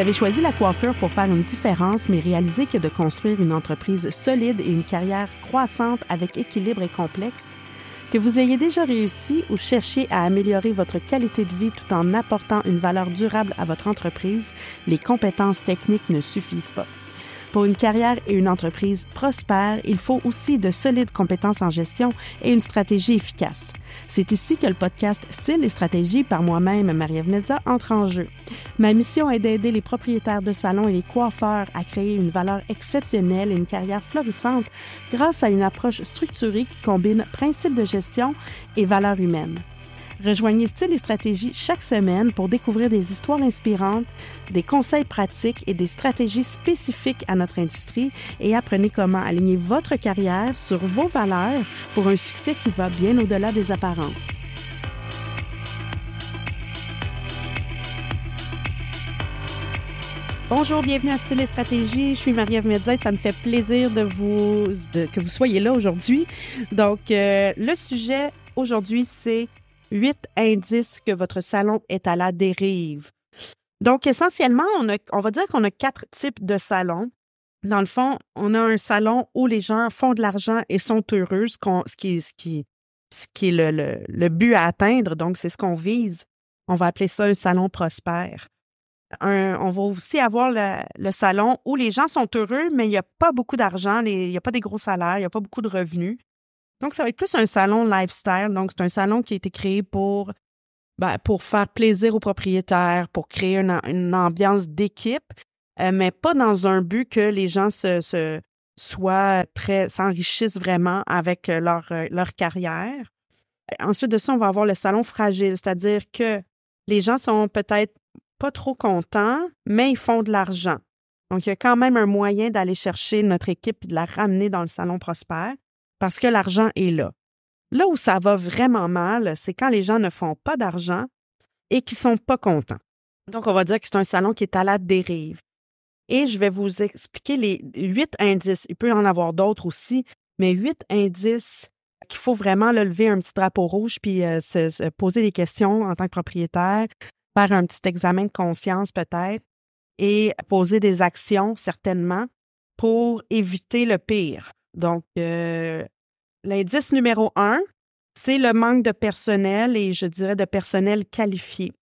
Avez choisi la coiffure pour faire une différence, mais réalisez que de construire une entreprise solide et une carrière croissante avec équilibre et complexe, que vous ayez déjà réussi ou cherché à améliorer votre qualité de vie tout en apportant une valeur durable à votre entreprise, les compétences techniques ne suffisent pas. Pour une carrière et une entreprise prospère, il faut aussi de solides compétences en gestion et une stratégie efficace. C'est ici que le podcast Style et stratégie par moi-même, Marie-Ève entre en jeu. Ma mission est d'aider les propriétaires de salons et les coiffeurs à créer une valeur exceptionnelle et une carrière florissante grâce à une approche structurée qui combine principes de gestion et valeurs humaines. Rejoignez Style et Stratégie chaque semaine pour découvrir des histoires inspirantes, des conseils pratiques et des stratégies spécifiques à notre industrie et apprenez comment aligner votre carrière sur vos valeurs pour un succès qui va bien au-delà des apparences. Bonjour, bienvenue à Style et Stratégie. Je suis Marie-Ève et ça me fait plaisir de vous, que vous soyez là aujourd'hui. Donc, euh, le sujet aujourd'hui, c'est huit indices que votre salon est à la dérive. Donc, essentiellement, on, va dire qu'on a quatre types de salons. Dans le fond, on a un salon où les gens font de l'argent et sont heureux, ce, qui, est le, le, but à atteindre. Donc, c'est ce qu'on vise. On va appeler ça un salon prospère. on va aussi avoir le, le, salon où les gens sont heureux, mais il n'y a pas beaucoup d'argent, il n'y a pas des gros salaires, il n'y a pas beaucoup de revenus. Donc, ça va être plus un salon lifestyle. Donc, c'est un salon qui a été créé pour, ben, faire plaisir aux propriétaires, pour créer une, ambiance d'équipe, euh, mais pas dans un but que les gens se, se soient très, s'enrichissent vraiment avec euh, leur, euh, leur carrière. Ensuite de ça, on va avoir le salon fragile, c'est-à-dire que les gens sont peut-être pas trop contents, mais ils font de l'argent. Donc, il y a quand même un moyen d'aller chercher notre équipe et de la ramener dans le salon prospère parce que l'argent est là. Là où ça va vraiment mal, c'est quand les gens ne font pas d'argent et qui sont pas contents. Donc, on va dire que c'est un salon qui est à la dérive. Et je vais vous expliquer les huit indices. Il peut y en avoir d'autres aussi, mais huit indices qu'il faut vraiment lever un petit drapeau rouge puis euh, se, poser des questions en tant que propriétaire, faire un petit examen de conscience peut-être et poser des actions certainement pour éviter le pire. Donc, euh, l'indice numéro un, c'est le manque de personnel et je dirais de personnel qualifié.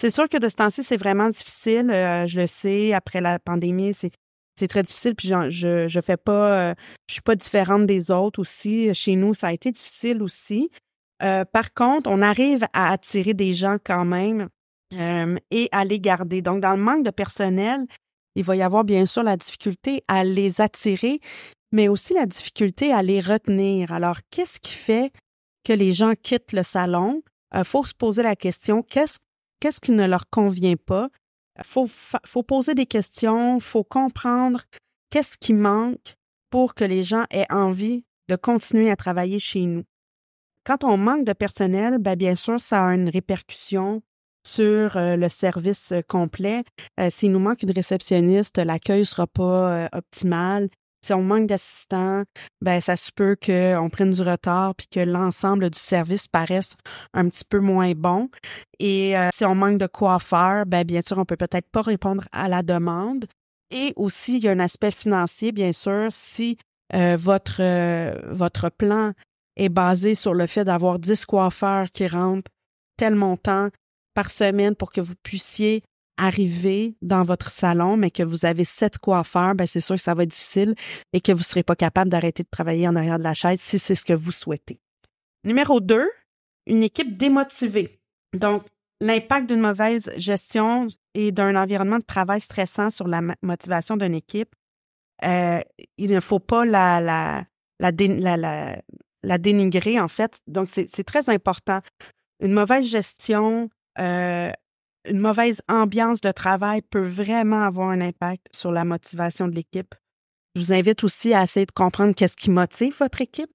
C'est sûr que de ce temps-ci, c'est vraiment difficile. Euh, je le sais, après la pandémie, c'est, c'est très difficile. Puis je, je fais pas, euh, je suis pas différente des autres aussi. Chez nous, ça a été difficile aussi. par contre, on arrive à attirer des gens quand même et à les garder. Donc, dans le manque de personnel, il va y avoir bien sûr la difficulté à les attirer, mais aussi la difficulté à les retenir. Alors, qu'est-ce qui fait que les gens quittent le salon? Il euh, faut se poser la question, qu'est-ce, qui ne leur convient pas? Il faut, poser des questions, il faut comprendre qu'est-ce qui manque pour que les gens aient envie de continuer à travailler chez nous. Quand on manque de personnel, bien, bien sûr, ça a une répercussion sur euh, le service complet. Euh, s'il nous manque une réceptionniste, l'accueil ne sera pas optimal si on manque d'assistants, ben ça se peut qu'on prenne du retard puis que l'ensemble du service paraisse un petit peu moins bon. Et euh, si on manque de coiffeurs, ben bien sûr, on peut peut-être pas répondre à la demande. Et aussi, il y a un aspect financier, bien sûr, si euh, votre, euh, votre plan est basé sur le fait d'avoir 10 coiffeurs qui rentrent tel montant par semaine pour que vous puissiez arriver dans votre salon, mais que vous avez sept coiffeurs, ben c'est sûr que ça va être difficile et que vous ne serez pas capable d'arrêter de travailler en arrière de la chaise si c'est ce que vous souhaitez. Numéro deux, une équipe démotivée. Donc, l'impact d'une mauvaise gestion et d'un environnement de travail stressant sur la motivation d'une équipe, euh, il ne faut pas la, la, la, dénigrer, en fait. Donc, c'est très important. Une mauvaise gestion euh, une mauvaise ambiance de travail peut vraiment avoir un impact sur la motivation de l'équipe. Je vous invite aussi à essayer de comprendre qu'est-ce qui motive votre équipe.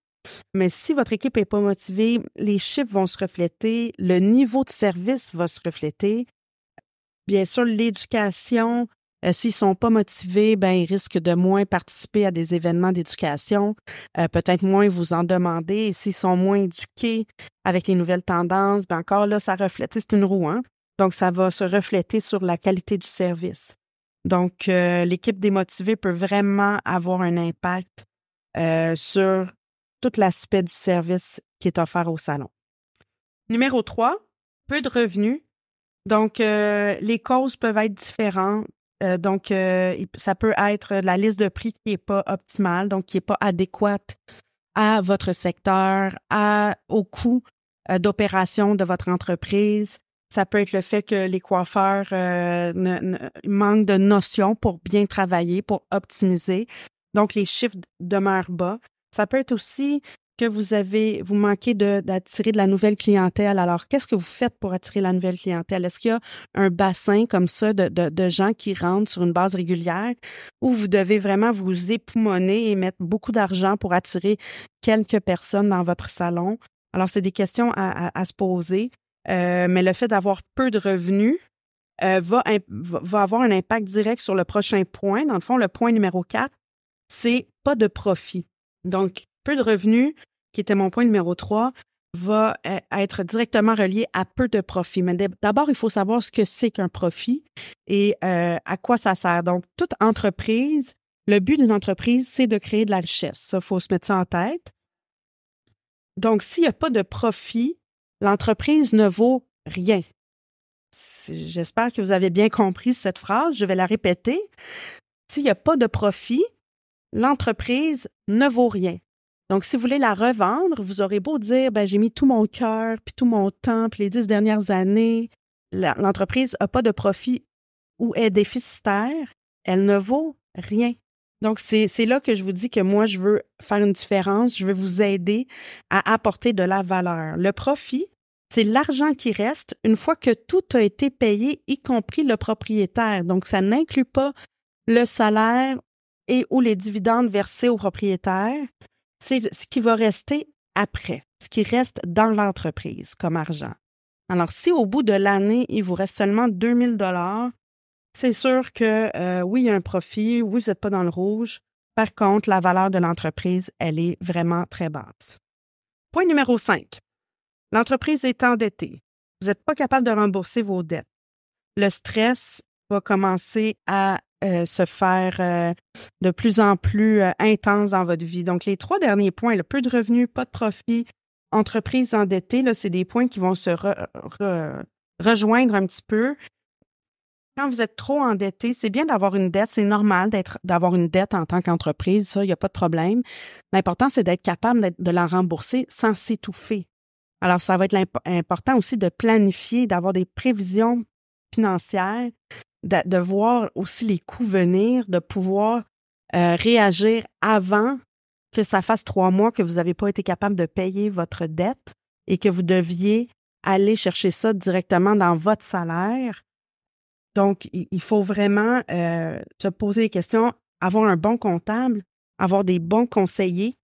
Mais si votre équipe n'est pas motivée, les chiffres vont se refléter, le niveau de service va se refléter. Bien sûr, l'éducation, euh, s'ils ne sont pas motivés, ben, ils risquent de moins participer à des événements d'éducation, euh, peut-être moins vous en demander. S'ils sont moins éduqués avec les nouvelles tendances, ben encore là, ça reflète. C'est une roue, hein? Donc, ça va se refléter sur la qualité du service. Donc, euh, l'équipe démotivée peut vraiment avoir un impact euh, sur tout l'aspect du service qui est offert au salon. Numéro 3, peu de revenus. Donc, euh, les causes peuvent être différentes. donc, ça peut être la liste de prix qui n'est pas optimale, donc qui n'est pas adéquate à votre secteur, à, au coût d'opération de votre entreprise. Ça peut être le fait que les coiffeurs euh, manquent de notions pour bien travailler, pour optimiser. Donc, les chiffres demeurent bas. Ça peut être aussi que vous avez, vous manquez d'attirer de, la nouvelle clientèle. Alors, qu'est-ce que vous faites pour attirer la nouvelle clientèle? Est-ce qu'il y a un bassin comme ça de, de, gens qui rentrent sur une base régulière ou vous devez vraiment vous époumoner et mettre beaucoup d'argent pour attirer quelques personnes dans votre salon? Alors, c'est des questions à, à se poser. Euh, mais le fait d'avoir peu de revenus euh, va, avoir un impact direct sur le prochain point. Dans le fond, le point numéro 4, c'est pas de profit. Donc, peu de revenus, qui était mon point numéro 3, va euh, être directement relié à peu de profit. Mais d'abord, il faut savoir ce que c'est qu'un profit et à quoi ça sert. Donc, toute entreprise, le but d'une entreprise, c'est de créer de la richesse. Il faut se mettre ça en tête. Donc, s'il n'y a pas de profit, l'entreprise ne vaut rien. J'espère que vous avez bien compris cette phrase. Je vais la répéter. S'il n'y a pas de profit, l'entreprise ne vaut rien. Donc, si vous voulez la revendre, vous aurez beau dire, ben, j'ai mis tout mon cœur, puis tout mon temps, puis les dix dernières années, l'entreprise n'a pas de profit ou est déficitaire, elle ne vaut rien. Donc, c'est là que je vous dis que moi, je veux faire une différence, je veux vous aider à apporter de la valeur. Le profit, c'est l'argent qui reste une fois que tout a été payé, y compris le propriétaire. Donc, ça n'inclut pas le salaire et ou les dividendes versés au propriétaire. C'est ce qui va rester après, ce qui reste dans l'entreprise comme argent. Alors, si au bout de l'année, il vous reste seulement 2000 dollars, c'est sûr que euh, oui, il y a un profit, oui, vous n'êtes pas dans le rouge. Par contre, la valeur de l'entreprise, elle est vraiment très basse. Point numéro 5. L'entreprise est endettée. Vous n'êtes pas capable de rembourser vos dettes. Le stress va commencer à euh, se faire euh, de plus en plus intense dans votre vie. Donc, les trois derniers points, le peu de revenus, pas de profit, entreprise endettée, c'est des points qui vont se rejoindre un petit peu quand vous êtes trop endetté, c'est bien d'avoir une dette. C'est normal d'avoir une dette en tant qu'entreprise. Ça, il n'y a pas de problème. L'important, c'est d'être capable de la rembourser sans s'étouffer. Alors, ça va être important aussi de planifier, d'avoir des prévisions financières, de, voir aussi les coûts venir, de pouvoir euh, réagir avant que ça fasse trois mois que vous n'avez pas été capable de payer votre dette et que vous deviez aller chercher ça directement dans votre salaire donc, il faut vraiment euh, se poser des questions, avoir un bon comptable, avoir des bons conseillers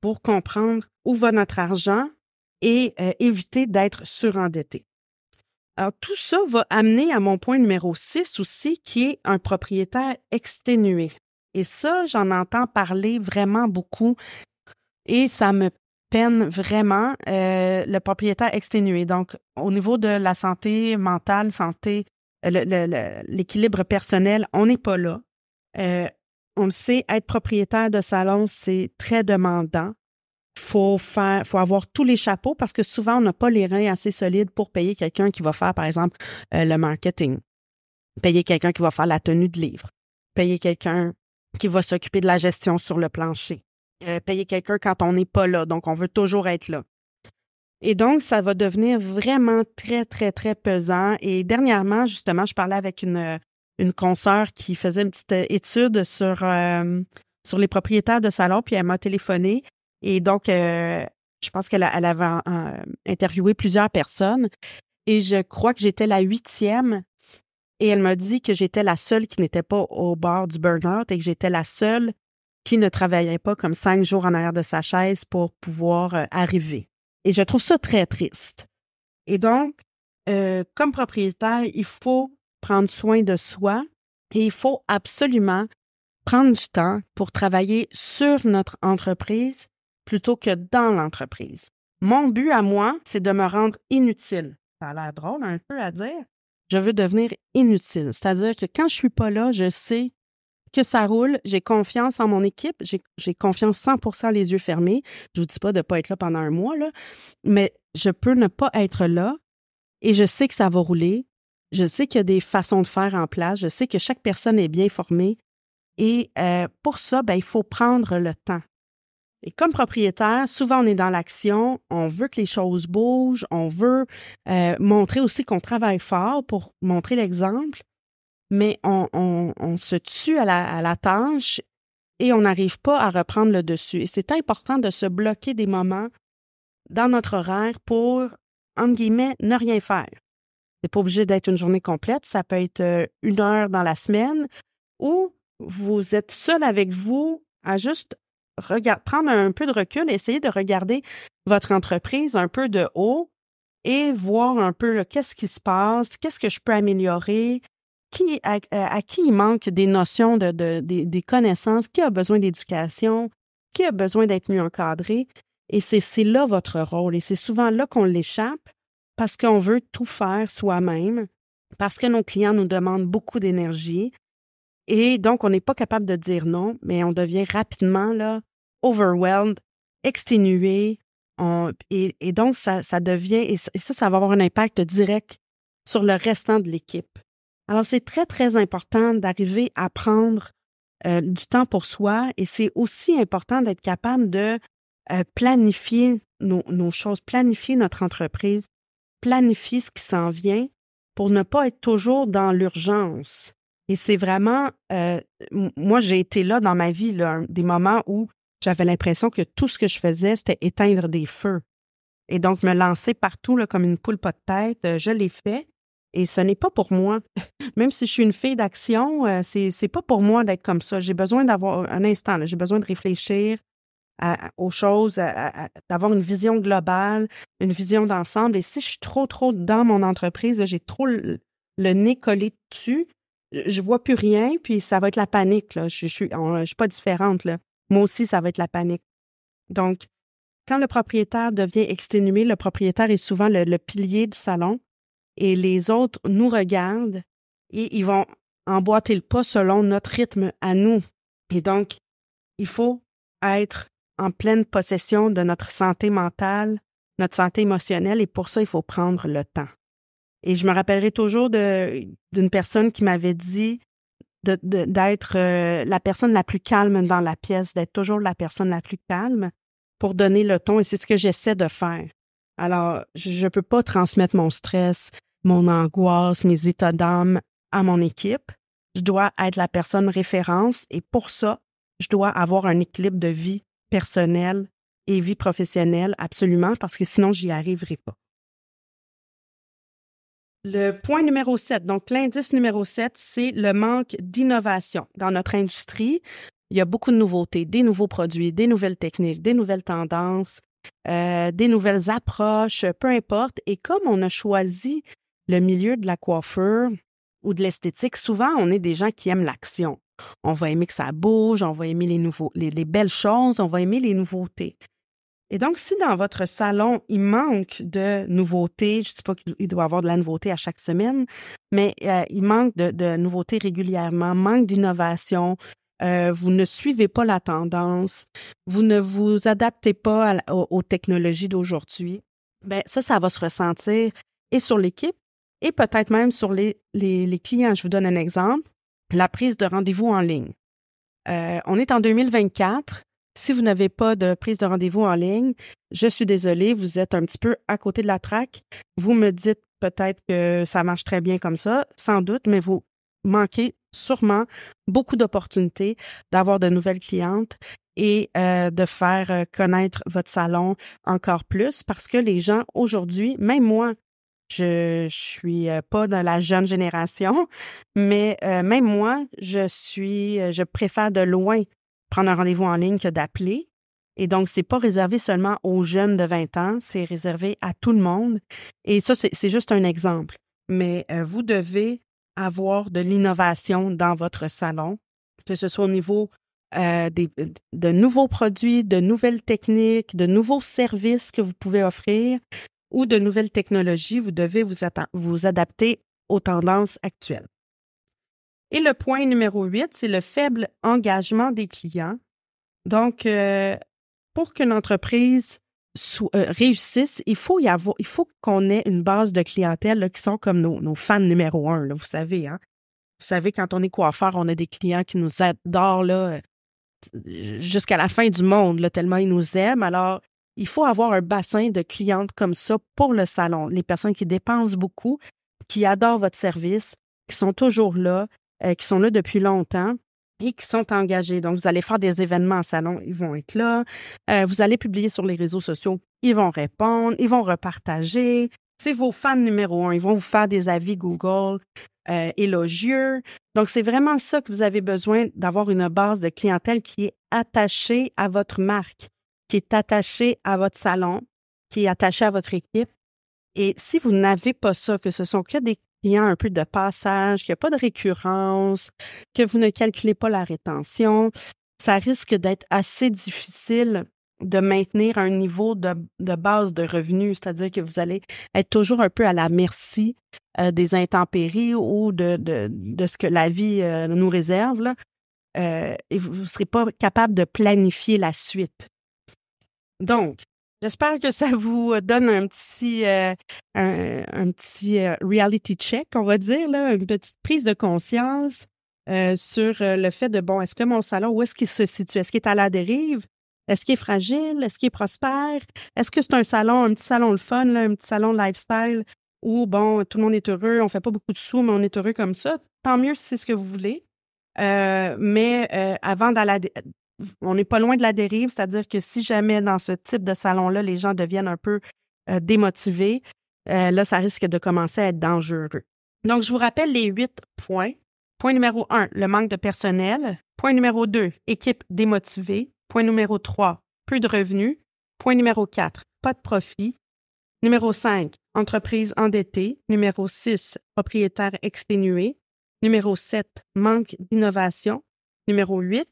pour comprendre où va notre argent et euh, éviter d'être surendetté. Alors, tout ça va amener à mon point numéro 6 aussi, qui est un propriétaire exténué. Et ça, j'en entends parler vraiment beaucoup et ça me peine vraiment euh, le propriétaire exténué. Donc, au niveau de la santé mentale, santé l'équilibre personnel, on n'est pas là. Euh, on le sait, être propriétaire de salon, c'est très demandant. Faut faut avoir tous les chapeaux parce que souvent on n'a pas les reins assez solides pour payer quelqu'un qui va faire, par exemple, euh, le marketing, payer quelqu'un qui va faire la tenue de livre, payer quelqu'un qui va s'occuper de la gestion sur le plancher, euh, payer quelqu'un quand on n'est pas là. Donc on veut toujours être là. Et donc, ça va devenir vraiment très, très, très pesant. Et dernièrement, justement, je parlais avec une, une consoeur qui faisait une petite étude sur, euh, sur les propriétaires de salons, puis elle m'a téléphoné. Et donc, euh, je pense qu'elle elle avait euh, interviewé plusieurs personnes. Et je crois que j'étais la huitième. Et elle m'a dit que j'étais la seule qui n'était pas au bord du burn-out et que j'étais la seule qui ne travaillait pas comme cinq jours en arrière de sa chaise pour pouvoir arriver. Et je trouve ça très triste. Et donc, euh, comme propriétaire, il faut prendre soin de soi et il faut absolument prendre du temps pour travailler sur notre entreprise plutôt que dans l'entreprise. Mon but à moi, c'est de me rendre inutile. Ça a l'air drôle un peu à dire. je veux devenir inutile. C'est-à-dire que quand je suis pas là, je sais que ça roule, j'ai confiance en mon équipe, j'ai confiance 100% les yeux fermés. Je vous dis pas de ne pas être là pendant un mois, mais je peux ne pas être là et je sais que ça va rouler. Je sais qu'il y a des façons de faire en place. Je sais que chaque personne est bien formée. Et euh, pour ça, ben, il faut prendre le temps. Et comme propriétaire, souvent on est dans l'action, on veut que les choses bougent, on veut euh, montrer aussi qu'on travaille fort pour montrer l'exemple, mais on, se tue à la, tâche et on n'arrive pas à reprendre le dessus. Et c'est important de se bloquer des moments dans notre horaire pour, entre guillemets, ne rien faire. C'est pas obligé d'être une journée complète, ça peut être euh, une heure dans la semaine ou vous êtes seul avec vous à juste prendre un peu de recul, essayer de regarder votre entreprise un peu de haut et voir un peu qu'est-ce qui se passe, qu'est-ce que je peux améliorer, qui, à, qui il manque des notions, de, des, connaissances, qui a besoin d'éducation, qui a besoin d'être mieux encadré. Et c'est là votre rôle. Et c'est souvent là qu'on l'échappe parce qu'on veut tout faire soi-même, parce que nos clients nous demandent beaucoup d'énergie, et donc, on n'est pas capable de dire non, mais on devient rapidement là, overwhelmed, exténué. et, donc, ça, ça devient, et ça, ça va avoir un impact direct sur le restant de l'équipe. Alors, c'est très, très important d'arriver à prendre euh, du temps pour soi et c'est aussi important d'être capable de euh, planifier nos, choses, planifier notre entreprise, planifier ce qui s'en vient pour ne pas être toujours dans l'urgence. Et c'est vraiment, euh, moi, j'ai été là dans ma vie, des moments où j'avais l'impression que tout ce que je faisais, c'était éteindre des feux. Et donc, me lancer partout comme une poule pas de tête, je l'ai fait. Et ce n'est pas pour moi. Même si je suis une fille d'action, euh, c'est, c'est pas pour moi d'être comme ça. J'ai besoin d'avoir un instant, j'ai besoin de réfléchir aux choses, d'avoir une vision globale, une vision d'ensemble. Et si je suis trop, trop dans mon entreprise, j'ai trop le nez collé dessus, je vois plus rien, puis ça va être la panique. Là. Je, je suis pas différente. Là. Moi aussi, ça va être la panique. Donc, quand le propriétaire devient exténué, le propriétaire est souvent le, pilier du salon et les autres nous regardent et ils vont emboîter le pas selon notre rythme à nous. Et donc, il faut être en pleine possession de notre santé mentale, notre santé émotionnelle et pour ça, il faut prendre le temps. Et je me rappellerai toujours d'une personne qui m'avait dit d'être euh, la personne la plus calme dans la pièce, d'être toujours la personne la plus calme pour donner le ton. Et c'est ce que j'essaie de faire. Alors, je ne peux pas transmettre mon stress, mon angoisse, mes états d'âme à mon équipe. Je dois être la personne référence et pour ça, je dois avoir un équilibre de vie personnelle et vie professionnelle absolument parce que sinon, j'y arriverai pas. Le point numéro 7, donc l'indice numéro 7, c'est le manque d'innovation. Dans notre industrie, il y a beaucoup de nouveautés, des nouveaux produits, des nouvelles techniques, des nouvelles tendances, euh, des nouvelles approches, peu importe. Et comme on a choisi le milieu de la coiffure ou de l'esthétique, souvent on est des gens qui aiment l'action. On va aimer que ça bouge, on va aimer les, les belles choses, on va aimer les nouveautés. Et donc, si dans votre salon, il manque de nouveautés, je ne dis pas qu'il doit avoir de la nouveauté à chaque semaine, mais euh, il manque de, nouveautés régulièrement, manque d'innovation, euh, vous ne suivez pas la tendance, vous ne vous adaptez pas aux, technologies d'aujourd'hui, ben ça, ça va se ressentir et sur l'équipe et peut-être même sur les, clients. Je vous donne un exemple, la prise de rendez-vous en ligne. Euh, on est en 2024. Si vous n'avez pas de prise de rendez-vous en ligne, je suis désolée, vous êtes un petit peu à côté de la traque. Vous me dites peut-être que ça marche très bien comme ça, sans doute, mais vous manquez sûrement beaucoup d'opportunités d'avoir de nouvelles clientes et euh, de faire euh, connaître votre salon encore plus parce que les gens aujourd'hui, même moi, je, je suis euh, pas dans la jeune génération, mais même moi, je suis, je préfère de loin prendre un rendez-vous en ligne que d'appeler. Et donc, c'est pas réservé seulement aux jeunes de 20 ans, c'est réservé à tout le monde. Et ça, c'est juste un exemple. Mais vous devez avoir de l'innovation dans votre salon, que ce soit au niveau euh, de nouveaux produits, de nouvelles techniques, de nouveaux services que vous pouvez offrir ou de nouvelles technologies. Vous devez vous, vous adapter aux tendances actuelles. Et le point numéro 8, c'est le faible engagement des clients. Donc, euh, pour qu'une entreprise euh, réussisse, il faut qu'on ait une base de clientèle qui sont comme nos, fans numéro un, vous savez. Hein? Vous savez, quand on est coiffeur, on a des clients qui nous adorent là, jusqu'à la fin du monde, tellement ils nous aiment. Alors, il faut avoir un bassin de clientes comme ça pour le salon. Les personnes qui dépensent beaucoup, qui adorent votre service, qui sont toujours là, euh, qui sont là depuis longtemps qui sont engagés. Donc, vous allez faire des événements en salon, ils vont être là. Euh, vous allez publier sur les réseaux sociaux, ils vont répondre, ils vont repartager. C'est vos fans numéro un. Ils vont vous faire des avis Google euh, élogieux. Donc, c'est vraiment ça que vous avez besoin d'avoir une base de clientèle qui est attachée à votre marque, qui est attachée à votre salon, qui est attachée à votre équipe. Et si vous n'avez pas ça, que ce sont que des a un peu de passage, qu'il n'y a pas de récurrence, que vous ne calculez pas la rétention, ça risque d'être assez difficile de maintenir un niveau de, base de revenus, c'est-à-dire que vous allez être toujours un peu à la merci euh, des intempéries ou de, ce que la vie euh, nous réserve. Euh, et vous ne serez pas capable de planifier la suite. Donc, J'espère que ça vous donne un petit, euh, un, petit euh, reality check, on va dire, là, une petite prise de conscience euh, sur le fait de, bon, est-ce que mon salon, où est-ce qu'il se situe? Est-ce qu'il est à la dérive? Est-ce qu'il est fragile? Est-ce qu'il est prospère? Est-ce que c'est un salon, un petit salon le fun, là, un petit salon lifestyle où, bon, tout le monde est heureux, on fait pas beaucoup de sous, mais on est heureux comme ça? Tant mieux si c'est ce que vous voulez. mais avant d'aller on n'est pas loin de la dérive, c'est-à-dire que si jamais dans ce type de salon-là, les gens deviennent un peu euh, démotivés, euh, là, ça risque de commencer à être dangereux. Donc, je vous rappelle les huit points. Point numéro un, le manque de personnel. Point numéro deux, équipe démotivée. Point numéro trois, peu de revenus. Point numéro quatre, pas de profit. Numéro cinq, entreprise endettée. Numéro six, propriétaire exténué. Numéro sept, manque d'innovation. Numéro huit,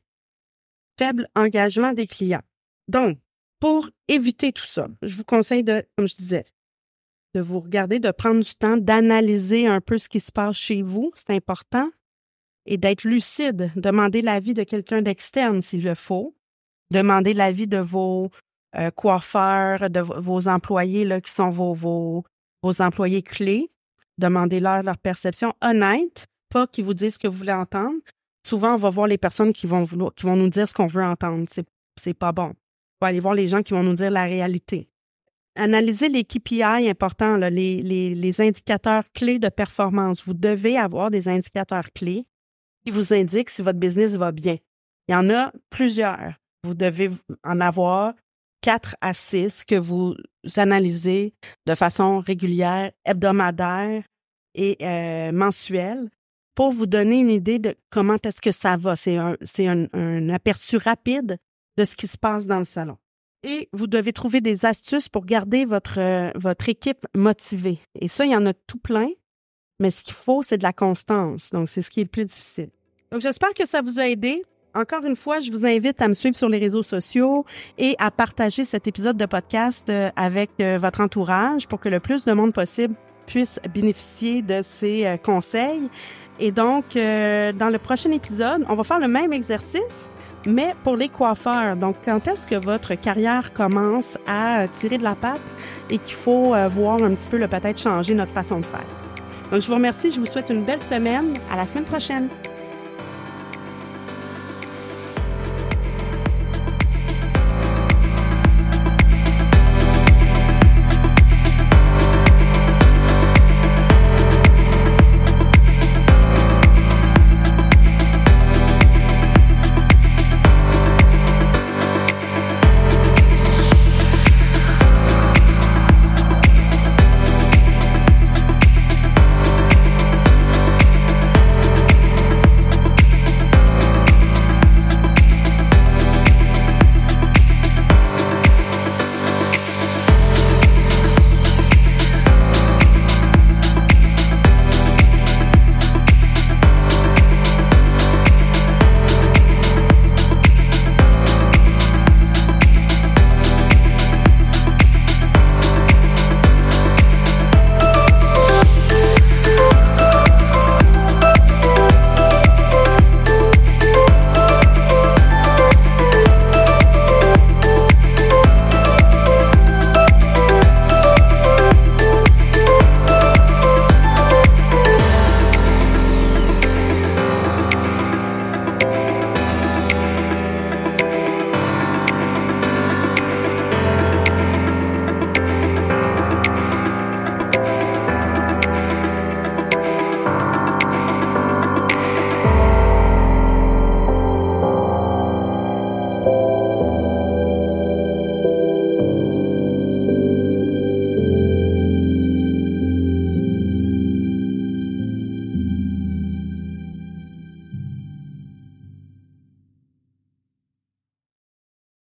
faible engagement des clients. Donc, pour éviter tout ça, je vous conseille de, comme je disais, de vous regarder, de prendre du temps, d'analyser un peu ce qui se passe chez vous, c'est important, et d'être lucide, demander l'avis de quelqu'un d'externe s'il le faut, demander l'avis de vos euh, coiffeurs, de vos employés là, qui sont vos, vos, vos employés clés, demandez-leur leur perception honnête, pas qu'ils vous disent ce que vous voulez entendre, souvent, on va voir les personnes qui vont, nous dire ce qu'on veut entendre. C'est, pas bon. On va aller voir les gens qui vont nous dire la réalité. Analyser les KPI importants, les, les, indicateurs clés de performance. Vous devez avoir des indicateurs clés qui vous indiquent si votre business va bien. Il y en a plusieurs. Vous devez en avoir quatre à six que vous analysez de façon régulière, hebdomadaire et euh, mensuelle pour vous donner une idée de comment est-ce que ça va. C'est un, aperçu rapide de ce qui se passe dans le salon. Et vous devez trouver des astuces pour garder votre, euh, votre équipe motivée. Et ça, il y en a tout plein, mais ce qu'il faut, c'est de la constance. Donc, c'est ce qui est le plus difficile. Donc, j'espère que ça vous a aidé. Encore une fois, je vous invite à me suivre sur les réseaux sociaux et à partager cet épisode de podcast euh, avec euh, votre entourage pour que le plus de monde possible puisse bénéficier de ces conseils. Et donc, euh, dans le prochain épisode, on va faire le même exercice, mais pour les coiffeurs. Donc, quand est-ce que votre carrière commence à tirer de la patte et qu'il faut euh, voir un petit peu, peut-être changer notre façon de faire? Donc, je vous remercie, je vous souhaite une belle semaine. À la semaine prochaine.